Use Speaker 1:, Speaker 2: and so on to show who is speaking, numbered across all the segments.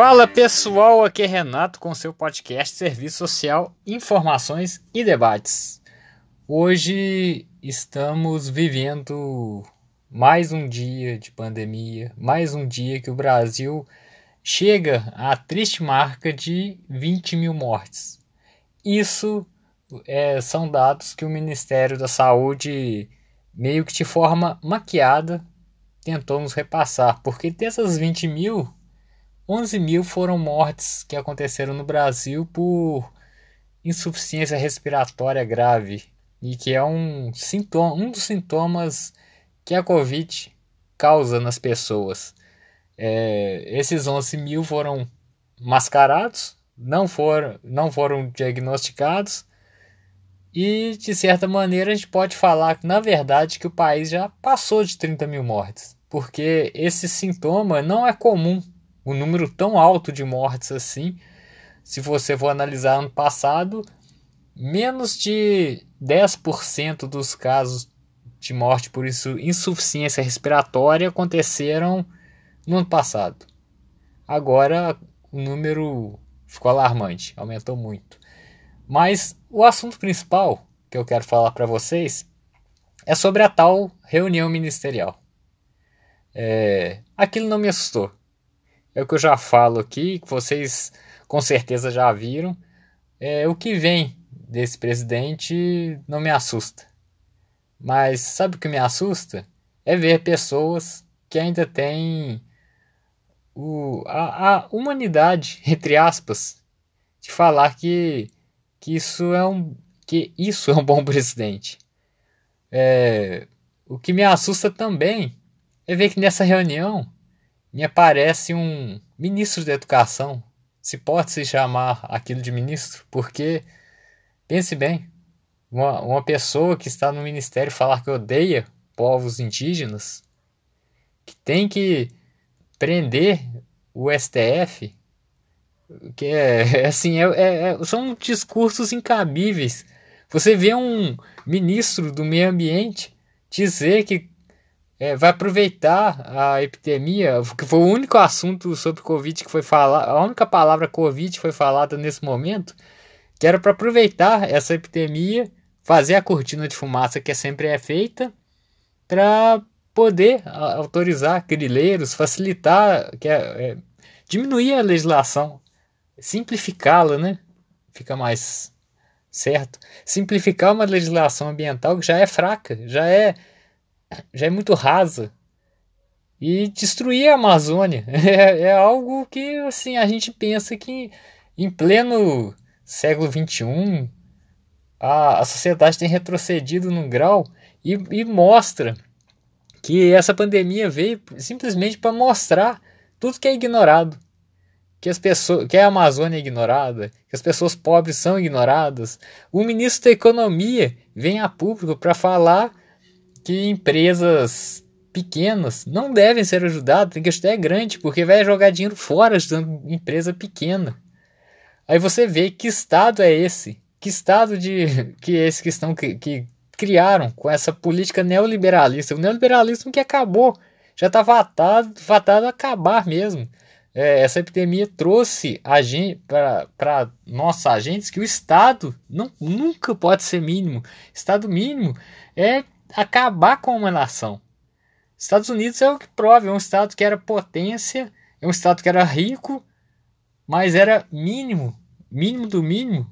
Speaker 1: Fala pessoal, aqui é Renato com seu podcast Serviço Social, Informações e Debates. Hoje estamos vivendo mais um dia de pandemia, mais um dia que o Brasil chega à triste marca de 20 mil mortes. Isso é, são dados que o Ministério da Saúde, meio que de forma maquiada, tentou nos repassar, porque dessas 20 mil, 11 mil foram mortes que aconteceram no Brasil por insuficiência respiratória grave e que é um, sintoma, um dos sintomas que a Covid causa nas pessoas. É, esses 11 mil foram mascarados, não foram, não foram diagnosticados e de certa maneira a gente pode falar na verdade que o país já passou de 30 mil mortes, porque esse sintoma não é comum, um número tão alto de mortes assim. Se você for analisar ano passado, menos de 10% dos casos de morte por isso, insuficiência respiratória aconteceram no ano passado. Agora o número ficou alarmante, aumentou muito. Mas o assunto principal que eu quero falar para vocês é sobre a tal reunião ministerial. É, aquilo não me assustou. É o que eu já falo aqui, que vocês com certeza já viram. É, o que vem desse presidente não me assusta. Mas sabe o que me assusta? É ver pessoas que ainda têm o, a, a humanidade, entre aspas, de falar que que isso é um que isso é um bom presidente. É, o que me assusta também é ver que nessa reunião me aparece um ministro da educação, se pode se chamar aquilo de ministro, porque pense bem, uma, uma pessoa que está no ministério falar que odeia povos indígenas, que tem que prender o STF, que é, é assim, é, é, é, são discursos incabíveis. Você vê um ministro do meio ambiente dizer que é, vai aproveitar a epidemia, que foi o único assunto sobre Covid que foi falado, a única palavra Covid foi falada nesse momento, que era para aproveitar essa epidemia, fazer a cortina de fumaça que sempre é feita, para poder autorizar grileiros, facilitar, que é, é, diminuir a legislação simplificá-la, né? Fica mais certo. Simplificar uma legislação ambiental que já é fraca, já é já é muito rasa. E destruir a Amazônia é, é algo que assim a gente pensa que em pleno século XXI a, a sociedade tem retrocedido num grau e, e mostra que essa pandemia veio simplesmente para mostrar tudo que é ignorado que as pessoas, que a Amazônia é ignorada, que as pessoas pobres são ignoradas. O ministro da Economia vem a público para falar que empresas pequenas não devem ser ajudadas, tem que ajudar é grande, porque vai jogar dinheiro fora ajudando empresa pequena. Aí você vê que estado é esse? Que estado de que é esse que estão que, que criaram com essa política neoliberalista, o neoliberalismo que acabou, já está vatado, vatado a acabar mesmo é, essa epidemia trouxe para nossos agentes que o Estado não, nunca pode ser mínimo. Estado mínimo é acabar com uma nação. Estados Unidos é o que prova, é um Estado que era potência, é um Estado que era rico, mas era mínimo, mínimo do mínimo,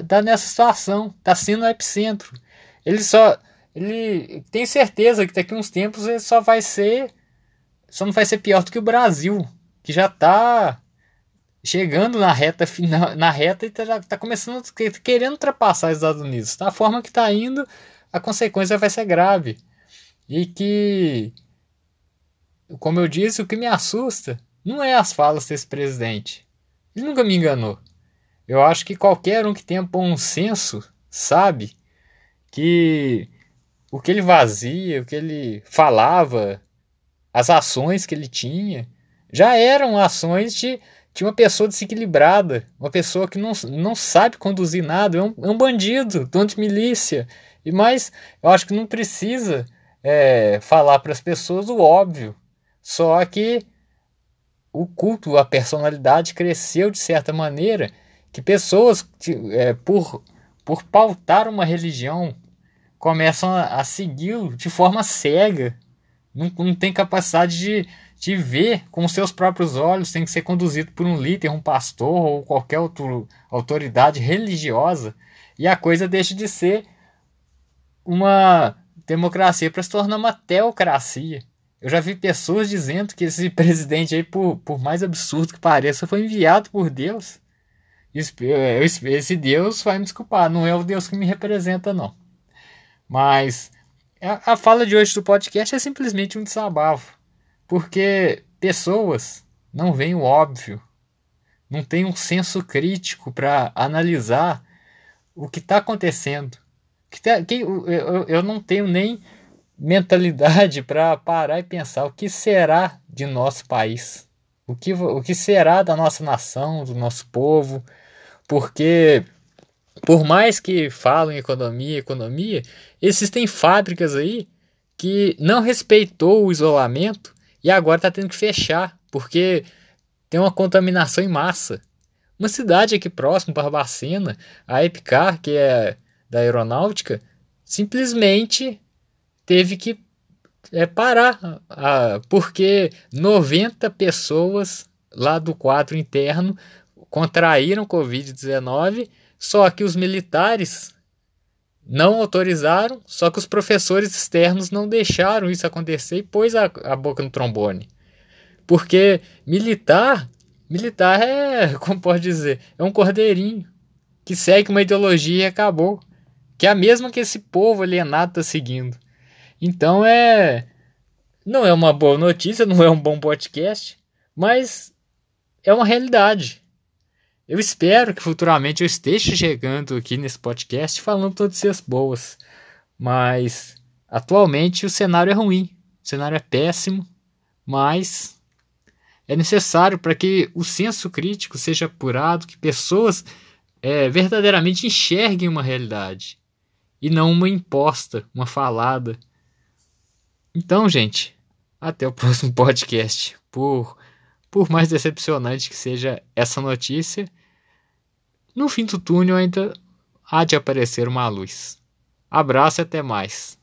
Speaker 1: está nessa situação, está sendo o epicentro. Ele só. Ele tem certeza que daqui a uns tempos ele só vai ser. Só não vai ser pior do que o Brasil que já está chegando na reta final, na reta e está tá começando querendo ultrapassar os Estados Unidos. Da forma que está indo, a consequência vai ser grave. E que, como eu disse, o que me assusta não é as falas desse presidente. Ele nunca me enganou. Eu acho que qualquer um que tenha bom senso sabe que o que ele vazia, o que ele falava, as ações que ele tinha, já eram ações de, de uma pessoa desequilibrada, uma pessoa que não, não sabe conduzir nada, é um, é um bandido, dono de milícia. E mais, eu acho que não precisa é, falar para as pessoas o óbvio. Só que o culto à personalidade cresceu de certa maneira que pessoas, é, por, por pautar uma religião, começam a, a segui-lo de forma cega. Não, não tem capacidade de, de ver com seus próprios olhos, tem que ser conduzido por um líder, um pastor ou qualquer outra autoridade religiosa. E a coisa deixa de ser uma democracia para se tornar uma teocracia. Eu já vi pessoas dizendo que esse presidente aí, por, por mais absurdo que pareça, foi enviado por Deus. Esse Deus vai me desculpar, não é o Deus que me representa, não. Mas a, a fala de hoje do podcast é simplesmente um desabafo. Porque pessoas não veem o óbvio, não têm um senso crítico para analisar o que está acontecendo. Que, tá, que eu, eu não tenho nem mentalidade para parar e pensar o que será de nosso país, o que, o que será da nossa nação, do nosso povo, porque por mais que falam economia, economia, existem fábricas aí que não respeitou o isolamento e agora está tendo que fechar porque tem uma contaminação em massa. Uma cidade aqui próximo, Barbacena, a Epicar, que é da aeronáutica, simplesmente teve que é, parar, a, porque 90 pessoas lá do quadro interno contraíram Covid-19, só que os militares não autorizaram, só que os professores externos não deixaram isso acontecer e pôs a, a boca no trombone. Porque militar, militar é, como pode dizer, é um cordeirinho que segue uma ideologia e acabou. Que é a mesma que esse povo alienado está seguindo. Então é. Não é uma boa notícia, não é um bom podcast, mas é uma realidade. Eu espero que futuramente eu esteja chegando aqui nesse podcast falando notícias boas, mas atualmente o cenário é ruim, o cenário é péssimo, mas é necessário para que o senso crítico seja apurado, que pessoas é, verdadeiramente enxerguem uma realidade e não uma imposta, uma falada. Então, gente, até o próximo podcast. Por, por mais decepcionante que seja essa notícia, no fim do túnel ainda há de aparecer uma luz. Abraço e até mais.